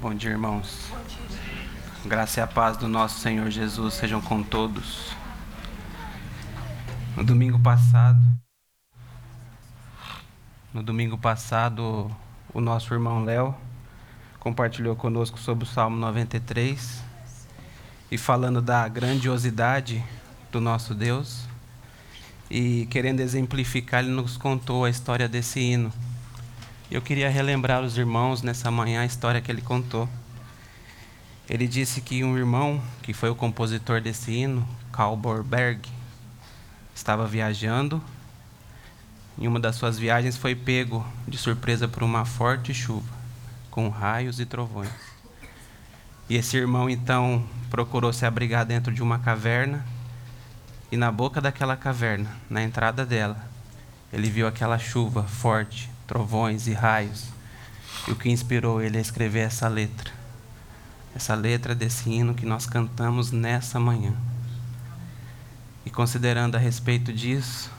Bom dia, irmãos. Graça e a paz do nosso Senhor Jesus sejam com todos. No domingo passado, no domingo passado, o nosso irmão Léo compartilhou conosco sobre o Salmo 93 e falando da grandiosidade do nosso Deus. E querendo exemplificar, ele nos contou a história desse hino. Eu queria relembrar os irmãos nessa manhã a história que ele contou. Ele disse que um irmão, que foi o compositor desse hino, Karl Borberg, estava viajando. Em uma das suas viagens foi pego de surpresa por uma forte chuva, com raios e trovões. E esse irmão então procurou se abrigar dentro de uma caverna, e na boca daquela caverna, na entrada dela, ele viu aquela chuva forte, trovões e raios. E o que inspirou ele a escrever essa letra. Essa letra desse hino que nós cantamos nessa manhã. E considerando a respeito disso,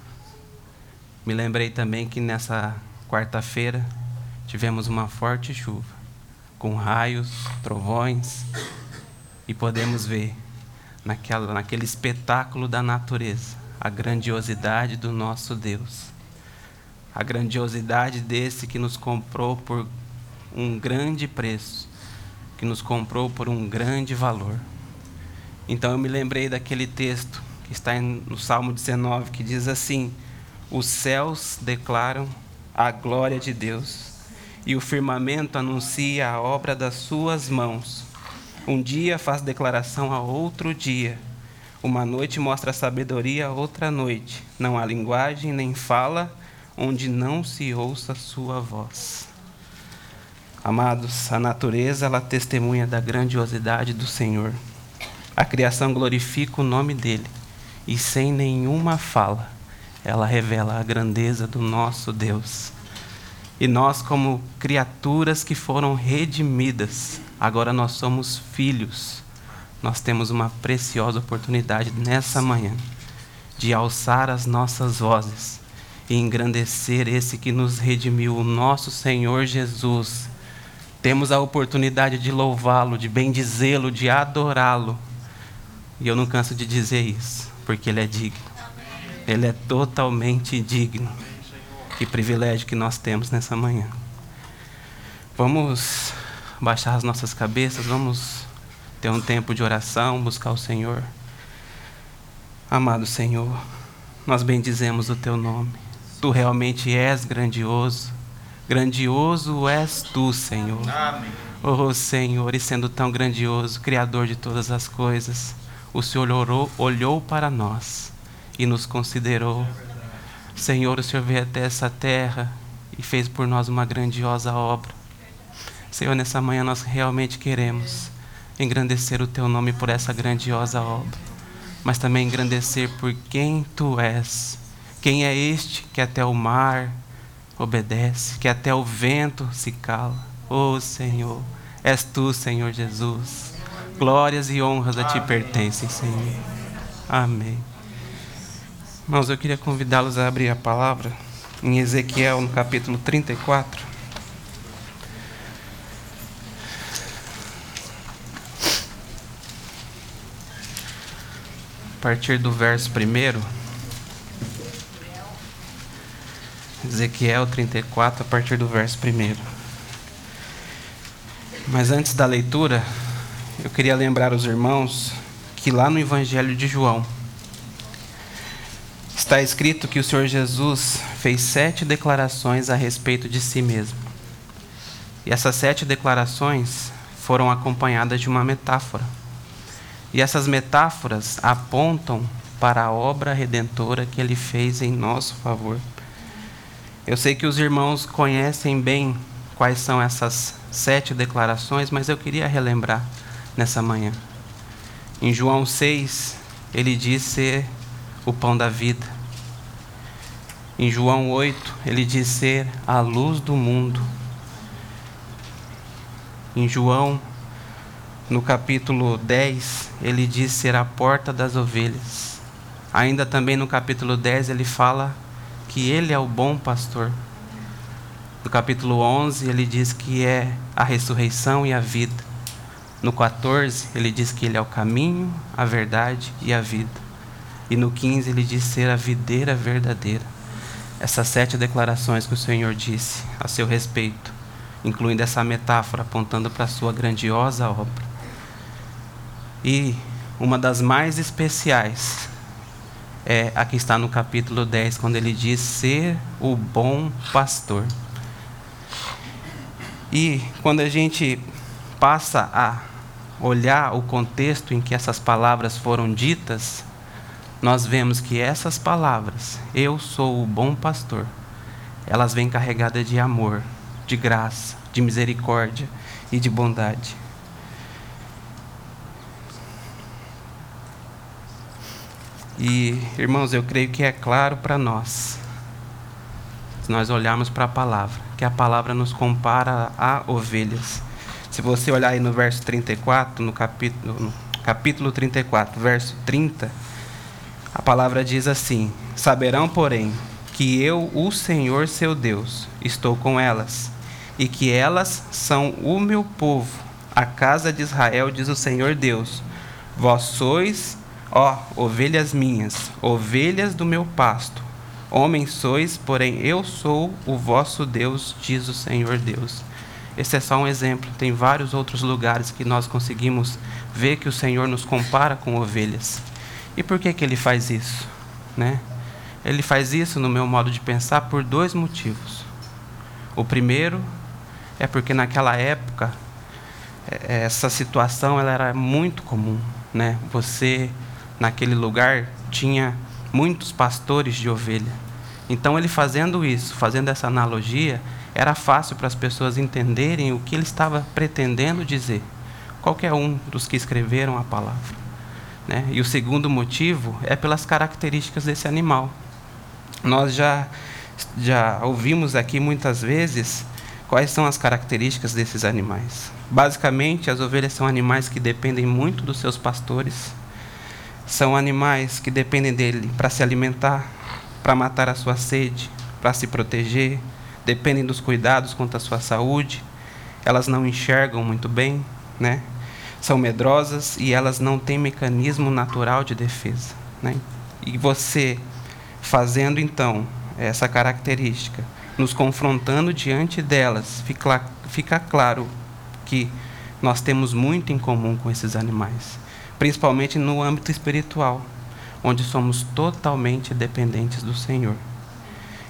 me lembrei também que nessa quarta-feira tivemos uma forte chuva, com raios, trovões, e podemos ver naquela, naquele espetáculo da natureza a grandiosidade do nosso Deus a grandiosidade desse que nos comprou por um grande preço, que nos comprou por um grande valor. Então eu me lembrei daquele texto que está no Salmo 19, que diz assim: Os céus declaram a glória de Deus, e o firmamento anuncia a obra das suas mãos. Um dia faz declaração a outro dia. Uma noite mostra sabedoria a outra noite. Não há linguagem nem fala onde não se ouça sua voz. Amados, a natureza ela testemunha da grandiosidade do Senhor. A criação glorifica o nome dele e sem nenhuma fala ela revela a grandeza do nosso Deus. E nós como criaturas que foram redimidas, agora nós somos filhos. Nós temos uma preciosa oportunidade nessa manhã de alçar as nossas vozes e engrandecer esse que nos redimiu, o nosso Senhor Jesus. Temos a oportunidade de louvá-lo, de bendizê-lo, de adorá-lo. E eu não canso de dizer isso, porque ele é digno. Ele é totalmente digno. Que privilégio que nós temos nessa manhã. Vamos baixar as nossas cabeças, vamos ter um tempo de oração, buscar o Senhor. Amado Senhor, nós bendizemos o teu nome. Tu realmente és grandioso. Grandioso és tu, Senhor. Amém. Oh, Senhor, e sendo tão grandioso, Criador de todas as coisas, o Senhor orou, olhou para nós e nos considerou. Senhor, o Senhor veio até essa terra e fez por nós uma grandiosa obra. Senhor, nessa manhã nós realmente queremos engrandecer o Teu nome por essa grandiosa obra, mas também engrandecer por quem Tu és quem é este que até o mar obedece, que até o vento se cala? Oh Senhor, és tu, Senhor Jesus. Glórias e honras a ti pertencem, Senhor. Amém. Irmãos, eu queria convidá-los a abrir a palavra em Ezequiel, no capítulo 34. A partir do verso primeiro. Ezequiel 34, a partir do verso 1. Mas antes da leitura, eu queria lembrar os irmãos que lá no Evangelho de João está escrito que o Senhor Jesus fez sete declarações a respeito de si mesmo. E essas sete declarações foram acompanhadas de uma metáfora. E essas metáforas apontam para a obra redentora que ele fez em nosso favor. Eu sei que os irmãos conhecem bem quais são essas sete declarações, mas eu queria relembrar nessa manhã. Em João 6, ele diz ser o pão da vida. Em João 8, ele diz ser a luz do mundo. Em João, no capítulo 10, ele diz ser a porta das ovelhas. Ainda também no capítulo 10, ele fala que Ele é o bom pastor. No capítulo 11, ele diz que é a ressurreição e a vida. No 14, ele diz que ele é o caminho, a verdade e a vida. E no 15, ele diz ser a videira verdadeira. Essas sete declarações que o Senhor disse a seu respeito, incluindo essa metáfora apontando para a sua grandiosa obra. E uma das mais especiais é a que está no capítulo 10, quando ele diz ser o bom pastor. E quando a gente passa a olhar o contexto em que essas palavras foram ditas, nós vemos que essas palavras, eu sou o bom pastor, elas vêm carregadas de amor, de graça, de misericórdia e de bondade. E, irmãos, eu creio que é claro para nós, se nós olharmos para a palavra, que a palavra nos compara a ovelhas. Se você olhar aí no verso 34, no capítulo, no capítulo 34, verso 30, a palavra diz assim: Saberão, porém, que eu, o Senhor seu Deus, estou com elas, e que elas são o meu povo, a casa de Israel, diz o Senhor Deus. Vós sois Ó, ovelhas minhas, ovelhas do meu pasto, homens sois, porém eu sou o vosso Deus, diz o Senhor Deus. Esse é só um exemplo, tem vários outros lugares que nós conseguimos ver que o Senhor nos compara com ovelhas. E por que, que ele faz isso? Né? Ele faz isso, no meu modo de pensar, por dois motivos. O primeiro é porque naquela época é, essa situação ela era muito comum, né? Você naquele lugar tinha muitos pastores de ovelha. Então, ele fazendo isso, fazendo essa analogia, era fácil para as pessoas entenderem o que ele estava pretendendo dizer. Qualquer um dos que escreveram a palavra. Né? E o segundo motivo é pelas características desse animal. Nós já, já ouvimos aqui muitas vezes quais são as características desses animais. Basicamente, as ovelhas são animais que dependem muito dos seus pastores são animais que dependem dele para se alimentar, para matar a sua sede, para se proteger, dependem dos cuidados quanto à sua saúde. Elas não enxergam muito bem, né? São medrosas e elas não têm mecanismo natural de defesa, né? E você fazendo então essa característica, nos confrontando diante delas, fica, fica claro que nós temos muito em comum com esses animais principalmente no âmbito espiritual, onde somos totalmente dependentes do Senhor.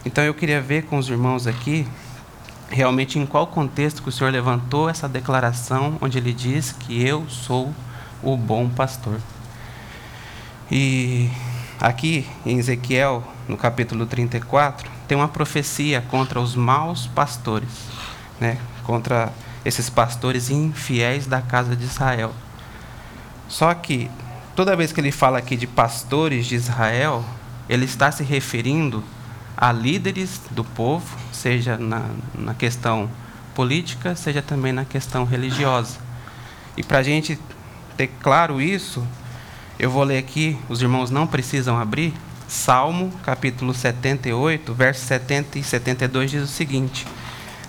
Então eu queria ver com os irmãos aqui, realmente em qual contexto que o Senhor levantou essa declaração, onde ele diz que eu sou o bom pastor. E aqui em Ezequiel, no capítulo 34, tem uma profecia contra os maus pastores, né? contra esses pastores infiéis da casa de Israel. Só que toda vez que ele fala aqui de pastores de Israel, ele está se referindo a líderes do povo, seja na, na questão política, seja também na questão religiosa. E para a gente ter claro isso, eu vou ler aqui, os irmãos não precisam abrir, Salmo capítulo 78, versos 70 e 72 diz o seguinte: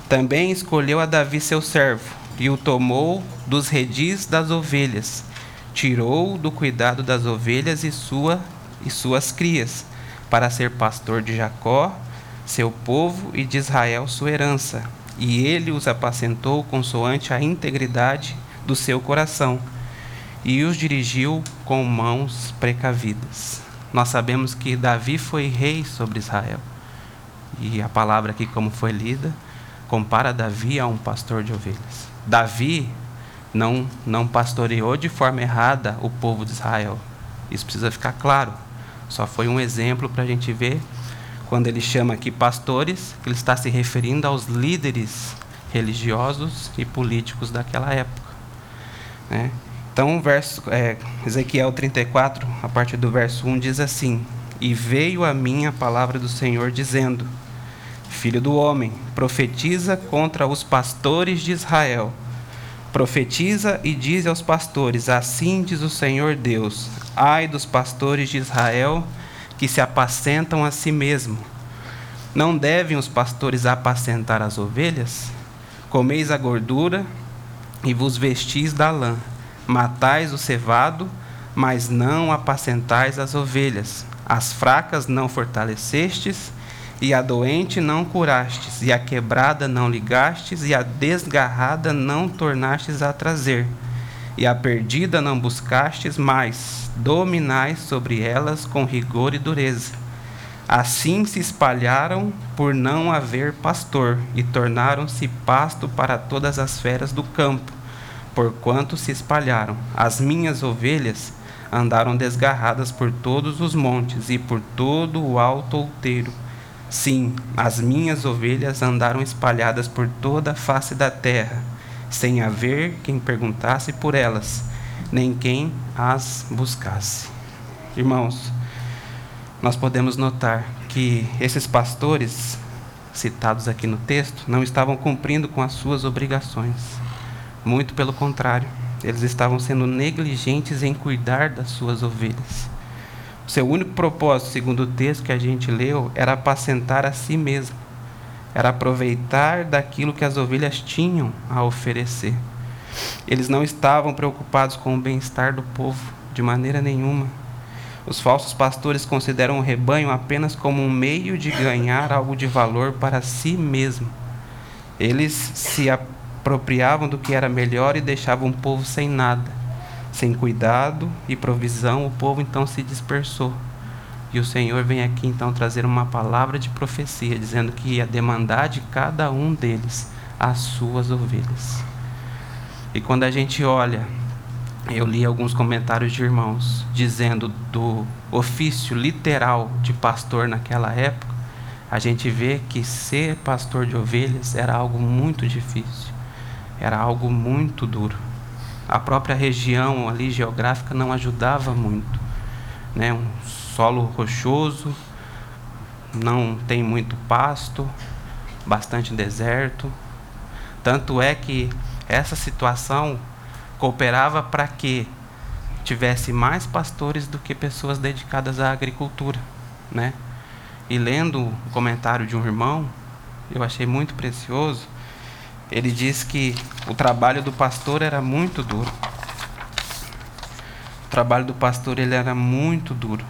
Também escolheu a Davi seu servo, e o tomou dos redis das ovelhas, tirou do cuidado das ovelhas e, sua, e suas crias, para ser pastor de Jacó, seu povo, e de Israel, sua herança. E ele os apacentou consoante a integridade do seu coração, e os dirigiu com mãos precavidas. Nós sabemos que Davi foi rei sobre Israel. E a palavra aqui, como foi lida, compara Davi a um pastor de ovelhas. Davi não, não pastoreou de forma errada o povo de Israel. Isso precisa ficar claro. Só foi um exemplo para a gente ver quando ele chama aqui pastores, que ele está se referindo aos líderes religiosos e políticos daquela época. Né? Então, verso, é, Ezequiel 34, a partir do verso 1, diz assim: E veio a mim a palavra do Senhor, dizendo: Filho do homem, profetiza contra os pastores de Israel Profetiza e diz aos pastores: Assim diz o Senhor Deus: Ai dos pastores de Israel que se apacentam a si mesmo. Não devem os pastores apacentar as ovelhas? Comeis a gordura e vos vestis da lã. Matais o cevado, mas não apacentais as ovelhas. As fracas não fortalecestes, e a doente não curastes, e a quebrada não ligastes, e a desgarrada não tornastes a trazer, e a perdida não buscastes, mas dominais sobre elas com rigor e dureza. Assim se espalharam por não haver pastor, e tornaram-se pasto para todas as feras do campo, porquanto se espalharam. As minhas ovelhas andaram desgarradas por todos os montes e por todo o alto outeiro Sim, as minhas ovelhas andaram espalhadas por toda a face da terra, sem haver quem perguntasse por elas, nem quem as buscasse. Irmãos, nós podemos notar que esses pastores, citados aqui no texto, não estavam cumprindo com as suas obrigações. Muito pelo contrário, eles estavam sendo negligentes em cuidar das suas ovelhas. Seu único propósito, segundo o texto que a gente leu, era apacentar a si mesmo. Era aproveitar daquilo que as ovelhas tinham a oferecer. Eles não estavam preocupados com o bem-estar do povo, de maneira nenhuma. Os falsos pastores consideram o rebanho apenas como um meio de ganhar algo de valor para si mesmo. Eles se apropriavam do que era melhor e deixavam o povo sem nada. Sem cuidado e provisão, o povo então se dispersou. E o Senhor vem aqui então trazer uma palavra de profecia, dizendo que ia demandar de cada um deles as suas ovelhas. E quando a gente olha, eu li alguns comentários de irmãos dizendo do ofício literal de pastor naquela época, a gente vê que ser pastor de ovelhas era algo muito difícil, era algo muito duro a própria região ali geográfica não ajudava muito. Né? Um solo rochoso, não tem muito pasto, bastante deserto. Tanto é que essa situação cooperava para que tivesse mais pastores do que pessoas dedicadas à agricultura, né? E lendo o comentário de um irmão, eu achei muito precioso ele diz que o trabalho do pastor era muito duro. O trabalho do pastor ele era muito duro.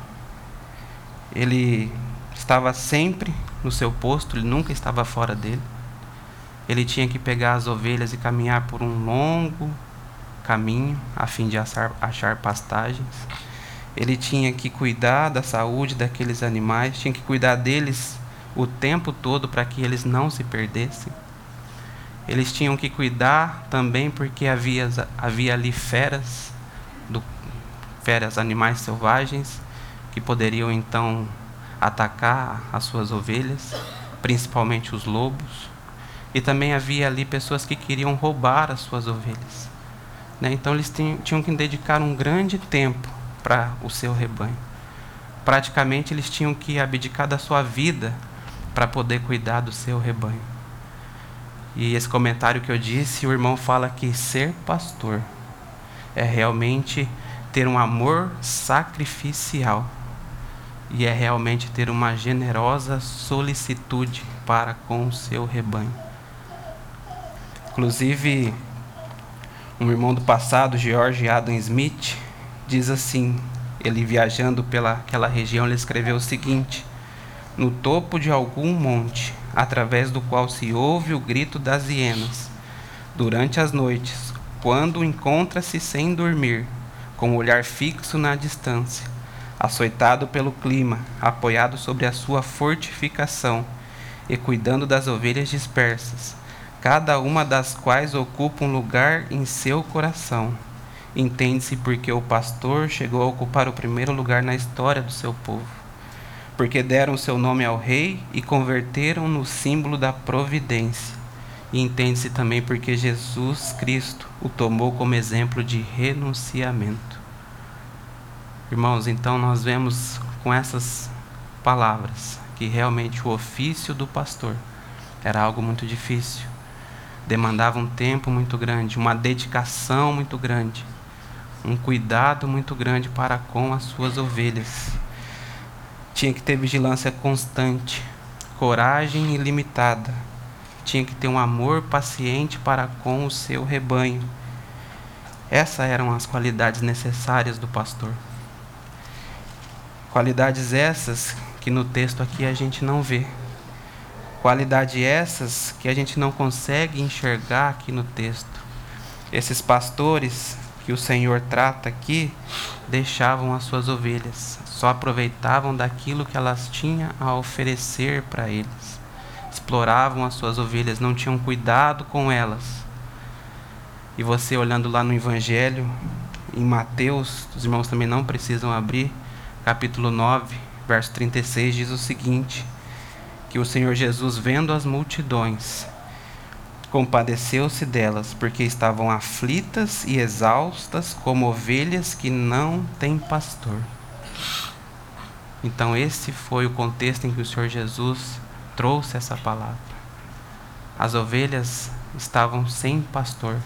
Ele estava sempre no seu posto, ele nunca estava fora dele. Ele tinha que pegar as ovelhas e caminhar por um longo caminho a fim de achar, achar pastagens. Ele tinha que cuidar da saúde daqueles animais, tinha que cuidar deles o tempo todo para que eles não se perdessem. Eles tinham que cuidar também porque havia, havia ali feras, do, feras, animais selvagens, que poderiam então atacar as suas ovelhas, principalmente os lobos. E também havia ali pessoas que queriam roubar as suas ovelhas. Né? Então eles tinham, tinham que dedicar um grande tempo para o seu rebanho. Praticamente eles tinham que abdicar da sua vida para poder cuidar do seu rebanho. E esse comentário que eu disse, o irmão fala que ser pastor é realmente ter um amor sacrificial e é realmente ter uma generosa solicitude para com o seu rebanho. Inclusive, um irmão do passado, George Adam Smith, diz assim: ele viajando pela aquela região, ele escreveu o seguinte: No topo de algum monte através do qual se ouve o grito das hienas. Durante as noites, quando encontra-se sem dormir, com o olhar fixo na distância, açoitado pelo clima, apoiado sobre a sua fortificação e cuidando das ovelhas dispersas, cada uma das quais ocupa um lugar em seu coração. Entende-se porque o pastor chegou a ocupar o primeiro lugar na história do seu povo porque deram seu nome ao rei e converteram no símbolo da providência. E entende-se também porque Jesus Cristo o tomou como exemplo de renunciamento. Irmãos, então nós vemos com essas palavras que realmente o ofício do pastor era algo muito difícil, demandava um tempo muito grande, uma dedicação muito grande, um cuidado muito grande para com as suas ovelhas tinha que ter vigilância constante, coragem ilimitada, tinha que ter um amor paciente para com o seu rebanho. Essas eram as qualidades necessárias do pastor. Qualidades essas que no texto aqui a gente não vê. Qualidades essas que a gente não consegue enxergar aqui no texto. Esses pastores que o Senhor trata aqui deixavam as suas ovelhas, só aproveitavam daquilo que elas tinham a oferecer para eles. Exploravam as suas ovelhas, não tinham cuidado com elas. E você olhando lá no Evangelho, em Mateus, os irmãos também não precisam abrir, capítulo 9, verso 36 diz o seguinte: que o Senhor Jesus, vendo as multidões, compadeceu-se delas, porque estavam aflitas e exaustas, como ovelhas que não têm pastor. Então, esse foi o contexto em que o Senhor Jesus trouxe essa palavra. As ovelhas estavam sem pastor,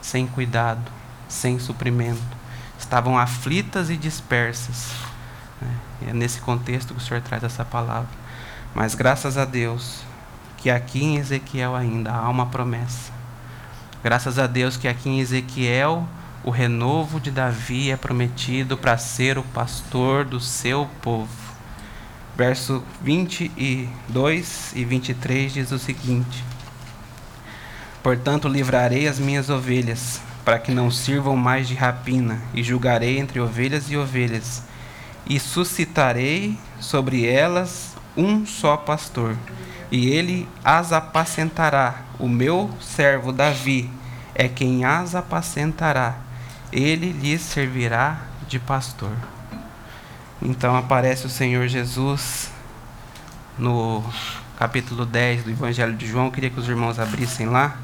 sem cuidado, sem suprimento, estavam aflitas e dispersas. Né? É nesse contexto que o Senhor traz essa palavra. Mas graças a Deus, que aqui em Ezequiel ainda há uma promessa. Graças a Deus que aqui em Ezequiel o renovo de Davi é prometido para ser o pastor do seu povo. Verso 22 e 23 diz o seguinte: Portanto, livrarei as minhas ovelhas, para que não sirvam mais de rapina, e julgarei entre ovelhas e ovelhas, e suscitarei sobre elas um só pastor e ele as apacentará. O meu servo Davi é quem as apacentará. Ele lhes servirá de pastor. Então aparece o Senhor Jesus no capítulo 10 do Evangelho de João. Eu queria que os irmãos abrissem lá.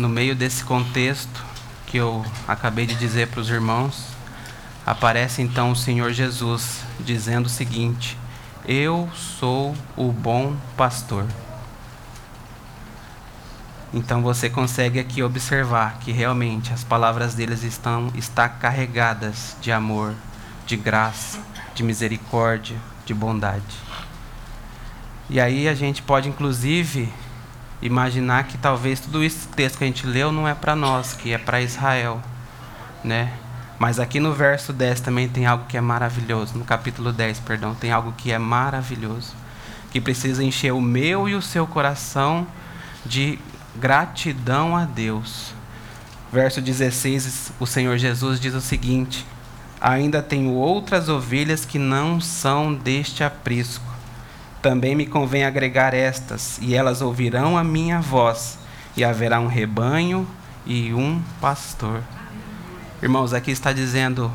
No meio desse contexto que eu acabei de dizer para os irmãos, aparece então o Senhor Jesus dizendo o seguinte: Eu sou o bom pastor. Então você consegue aqui observar que realmente as palavras deles estão está carregadas de amor, de graça, de misericórdia, de bondade. E aí a gente pode inclusive imaginar que talvez tudo esse texto que a gente leu não é para nós, que é para Israel, né? Mas aqui no verso 10 também tem algo que é maravilhoso, no capítulo 10, perdão, tem algo que é maravilhoso, que precisa encher o meu e o seu coração de gratidão a Deus. Verso 16, o Senhor Jesus diz o seguinte: Ainda tenho outras ovelhas que não são deste aprisco também me convém agregar estas, e elas ouvirão a minha voz, e haverá um rebanho e um pastor. Irmãos, aqui está dizendo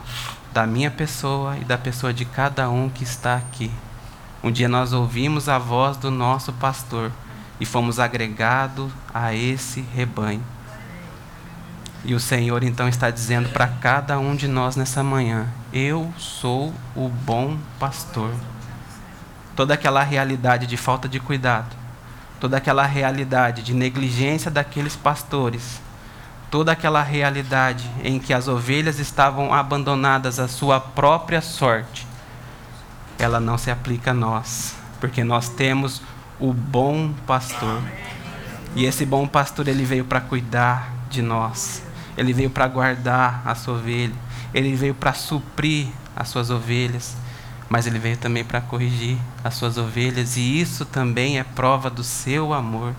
da minha pessoa e da pessoa de cada um que está aqui. Um dia nós ouvimos a voz do nosso pastor e fomos agregados a esse rebanho. E o Senhor então está dizendo para cada um de nós nessa manhã: Eu sou o bom pastor toda aquela realidade de falta de cuidado, toda aquela realidade de negligência daqueles pastores, toda aquela realidade em que as ovelhas estavam abandonadas à sua própria sorte, ela não se aplica a nós, porque nós temos o bom pastor. E esse bom pastor ele veio para cuidar de nós. Ele veio para guardar a sua ovelha. Ele veio para suprir as suas ovelhas mas ele veio também para corrigir as suas ovelhas, e isso também é prova do seu amor.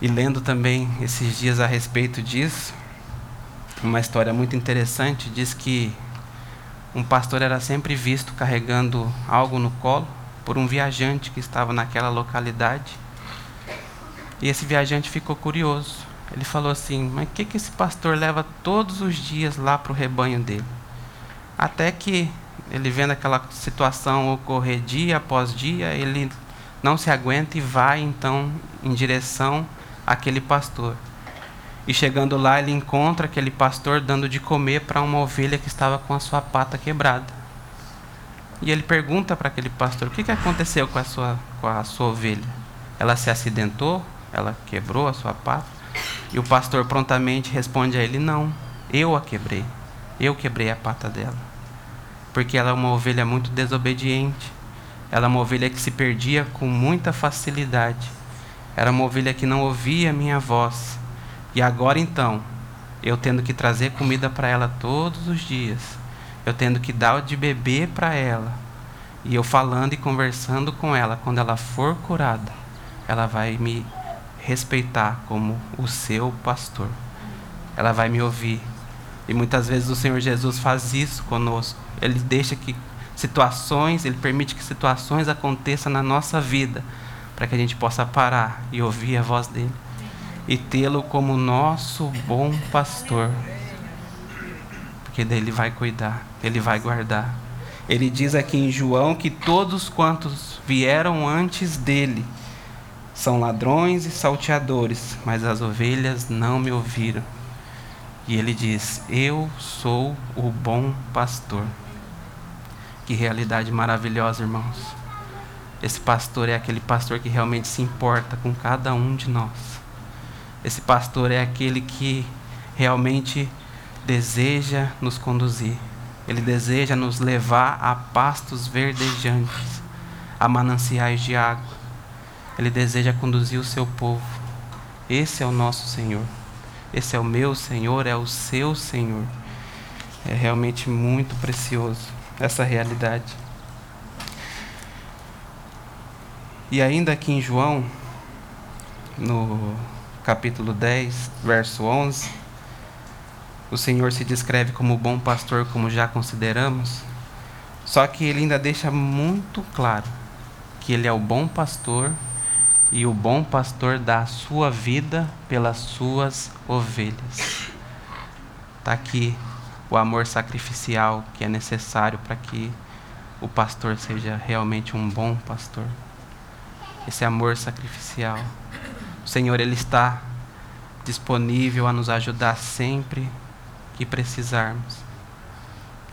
E lendo também esses dias a respeito disso, uma história muito interessante diz que um pastor era sempre visto carregando algo no colo por um viajante que estava naquela localidade. E esse viajante ficou curioso. Ele falou assim: Mas o que, que esse pastor leva todos os dias lá para o rebanho dele? Até que ele vendo aquela situação ocorrer dia após dia, ele não se aguenta e vai então em direção àquele pastor. E chegando lá, ele encontra aquele pastor dando de comer para uma ovelha que estava com a sua pata quebrada. E ele pergunta para aquele pastor: O que, que aconteceu com a, sua, com a sua ovelha? Ela se acidentou? Ela quebrou a sua pata? E o pastor prontamente responde a ele: Não, eu a quebrei. Eu quebrei a pata dela. Porque ela é uma ovelha muito desobediente. Ela é uma ovelha que se perdia com muita facilidade. Era uma ovelha que não ouvia minha voz. E agora então, eu tendo que trazer comida para ela todos os dias, eu tendo que dar de beber para ela, e eu falando e conversando com ela, quando ela for curada, ela vai me respeitar como o seu pastor. Ela vai me ouvir. E muitas vezes o Senhor Jesus faz isso conosco. Ele deixa que situações, ele permite que situações aconteçam na nossa vida, para que a gente possa parar e ouvir a voz dele e tê-lo como nosso bom pastor. Porque dele vai cuidar, ele vai guardar. Ele diz aqui em João que todos quantos vieram antes dele são ladrões e salteadores, mas as ovelhas não me ouviram. E ele diz: Eu sou o bom pastor. Que realidade maravilhosa, irmãos. Esse pastor é aquele pastor que realmente se importa com cada um de nós. Esse pastor é aquele que realmente deseja nos conduzir. Ele deseja nos levar a pastos verdejantes, a mananciais de água. Ele deseja conduzir o seu povo. Esse é o nosso Senhor. Esse é o meu Senhor, é o seu Senhor. É realmente muito precioso essa realidade. E ainda aqui em João, no capítulo 10, verso 11, o Senhor se descreve como bom pastor, como já consideramos, só que ele ainda deixa muito claro que ele é o bom pastor e o bom pastor dá a sua vida pelas suas ovelhas. Está aqui o amor sacrificial que é necessário para que o pastor seja realmente um bom pastor. Esse amor sacrificial. O Senhor ele está disponível a nos ajudar sempre que precisarmos.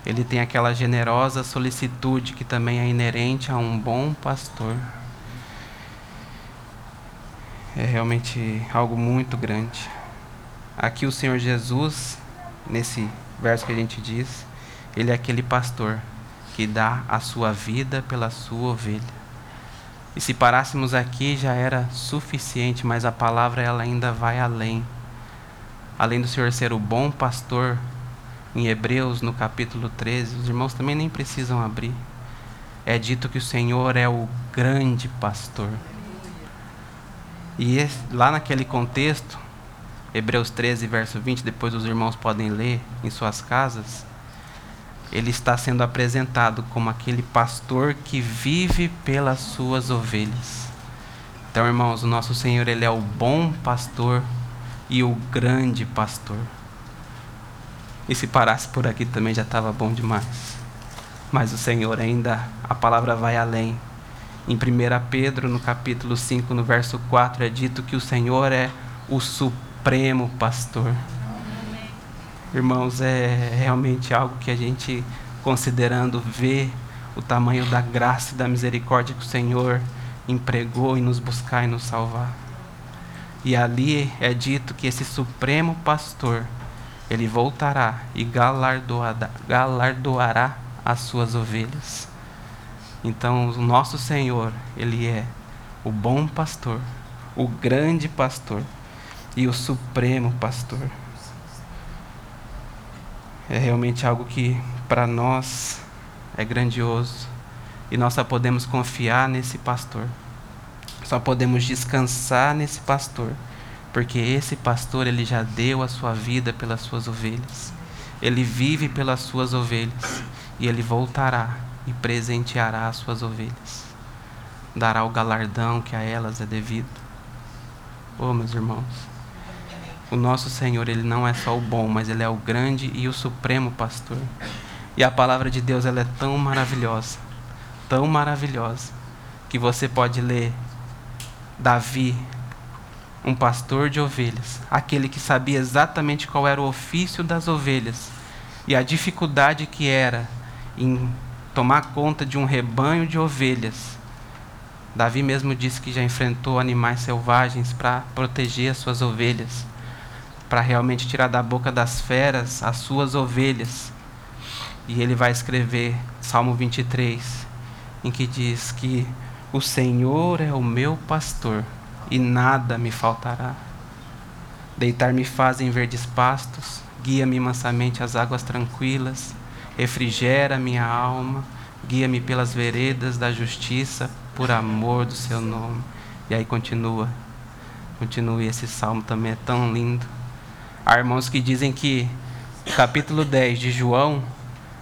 Ele tem aquela generosa solicitude que também é inerente a um bom pastor é realmente algo muito grande. Aqui o Senhor Jesus, nesse verso que a gente diz, ele é aquele pastor que dá a sua vida pela sua ovelha. E se parássemos aqui já era suficiente, mas a palavra ela ainda vai além. Além do Senhor ser o bom pastor, em Hebreus, no capítulo 13, os irmãos também nem precisam abrir. É dito que o Senhor é o grande pastor. E lá naquele contexto, Hebreus 13, verso 20, depois os irmãos podem ler em suas casas, ele está sendo apresentado como aquele pastor que vive pelas suas ovelhas. Então, irmãos, o nosso Senhor, ele é o bom pastor e o grande pastor. E se parasse por aqui também já estava bom demais. Mas o Senhor ainda, a palavra vai além. Em 1 Pedro, no capítulo 5, no verso 4, é dito que o Senhor é o supremo pastor. Irmãos, é realmente algo que a gente, considerando, vê o tamanho da graça e da misericórdia que o Senhor empregou em nos buscar e nos salvar. E ali é dito que esse supremo pastor, ele voltará e galardoará, as suas ovelhas. Então, o nosso Senhor, Ele é o bom pastor, o grande pastor e o supremo pastor. É realmente algo que para nós é grandioso e nós só podemos confiar nesse pastor. Só podemos descansar nesse pastor, porque esse pastor ele já deu a sua vida pelas suas ovelhas. Ele vive pelas suas ovelhas e ele voltará e presenteará as suas ovelhas. Dará o galardão que a elas é devido. Oh, meus irmãos, o nosso Senhor, ele não é só o bom, mas ele é o grande e o supremo pastor. E a palavra de Deus, ela é tão maravilhosa, tão maravilhosa, que você pode ler Davi, um pastor de ovelhas, aquele que sabia exatamente qual era o ofício das ovelhas e a dificuldade que era em tomar conta de um rebanho de ovelhas. Davi mesmo disse que já enfrentou animais selvagens para proteger as suas ovelhas. para realmente tirar da boca das feras as suas ovelhas. E ele vai escrever Salmo 23, em que diz que o Senhor é o meu pastor e nada me faltará. Deitar-me faz em verdes pastos, guia-me mansamente às águas tranquilas, refrigera minha alma, guia-me pelas veredas da justiça, por amor do seu nome. E aí continua, continue, esse salmo também é tão lindo. Há irmãos que dizem que o capítulo 10 de João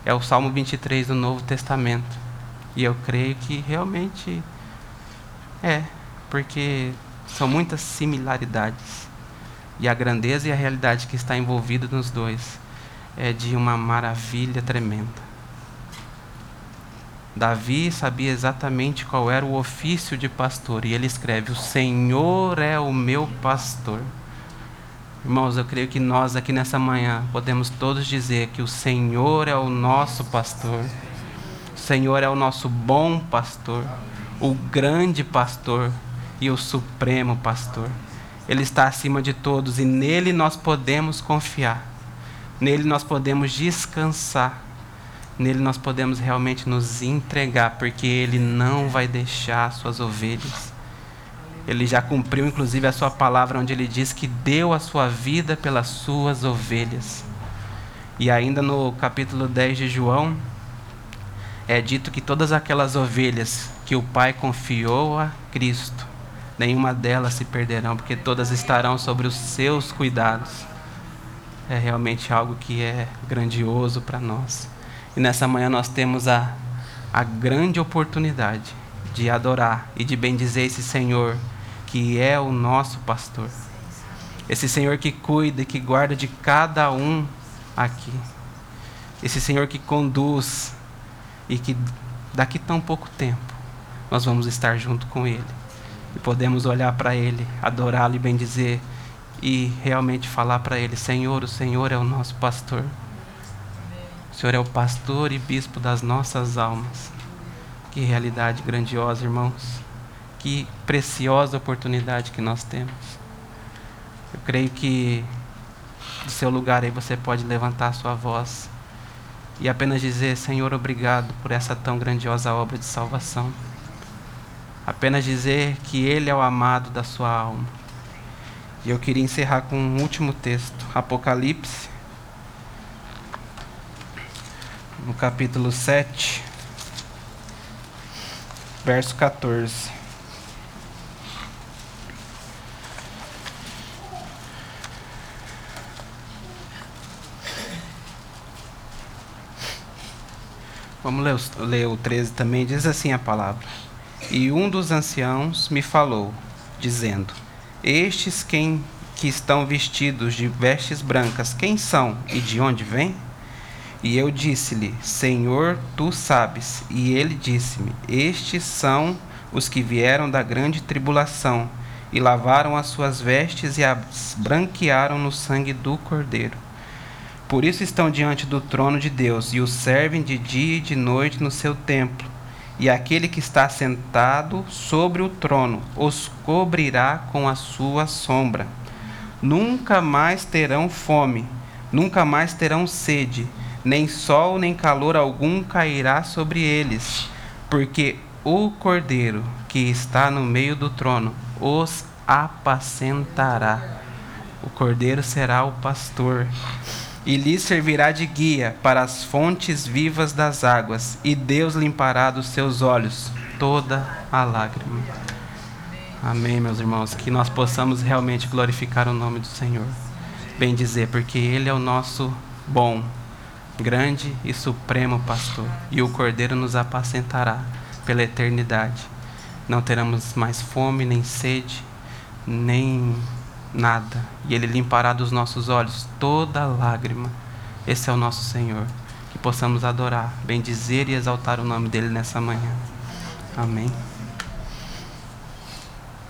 é o Salmo 23 do Novo Testamento. E eu creio que realmente é, porque são muitas similaridades. E a grandeza e a realidade que está envolvida nos dois é de uma maravilha tremenda. Davi sabia exatamente qual era o ofício de pastor, e ele escreve: O Senhor é o meu pastor. Irmãos, eu creio que nós aqui nessa manhã podemos todos dizer que o Senhor é o nosso pastor. O Senhor é o nosso bom pastor, o grande pastor e o supremo pastor. Ele está acima de todos e nele nós podemos confiar. Nele nós podemos descansar. Nele nós podemos realmente nos entregar, porque ele não vai deixar suas ovelhas ele já cumpriu, inclusive, a sua palavra, onde ele diz que deu a sua vida pelas suas ovelhas. E ainda no capítulo 10 de João, é dito que todas aquelas ovelhas que o Pai confiou a Cristo, nenhuma delas se perderão, porque todas estarão sobre os seus cuidados. É realmente algo que é grandioso para nós. E nessa manhã nós temos a, a grande oportunidade de adorar e de bendizer esse Senhor que é o nosso pastor. Esse Senhor que cuida e que guarda de cada um aqui. Esse Senhor que conduz e que daqui tão pouco tempo nós vamos estar junto com Ele. E podemos olhar para Ele, adorá-lo e bendizer e realmente falar para Ele: Senhor, o Senhor é o nosso pastor. O Senhor é o pastor e bispo das nossas almas. Que realidade grandiosa, irmãos. Que preciosa oportunidade que nós temos. Eu creio que do seu lugar aí você pode levantar a sua voz e apenas dizer: Senhor, obrigado por essa tão grandiosa obra de salvação. Apenas dizer que Ele é o amado da sua alma. E eu queria encerrar com um último texto, Apocalipse, no capítulo 7, verso 14. Vamos ler, ler o 13 também. Diz assim a palavra: E um dos anciãos me falou, dizendo: Estes quem que estão vestidos de vestes brancas, quem são e de onde vêm? E eu disse-lhe: Senhor, tu sabes. E ele disse-me: Estes são os que vieram da grande tribulação e lavaram as suas vestes e as branquearam no sangue do Cordeiro. Por isso estão diante do trono de Deus e o servem de dia e de noite no seu templo. E aquele que está sentado sobre o trono os cobrirá com a sua sombra. Nunca mais terão fome, nunca mais terão sede, nem sol nem calor algum cairá sobre eles, porque o Cordeiro que está no meio do trono os apacentará. O Cordeiro será o pastor e lhe servirá de guia para as fontes vivas das águas, e Deus limpará dos seus olhos toda a lágrima. Amém, meus irmãos, que nós possamos realmente glorificar o nome do Senhor. Bem dizer, porque Ele é o nosso bom, grande e supremo pastor, e o Cordeiro nos apacentará pela eternidade. Não teremos mais fome, nem sede, nem nada, e Ele limpará dos nossos olhos toda lágrima. Esse é o nosso Senhor. Que possamos adorar, bendizer e exaltar o nome dEle nessa manhã. Amém.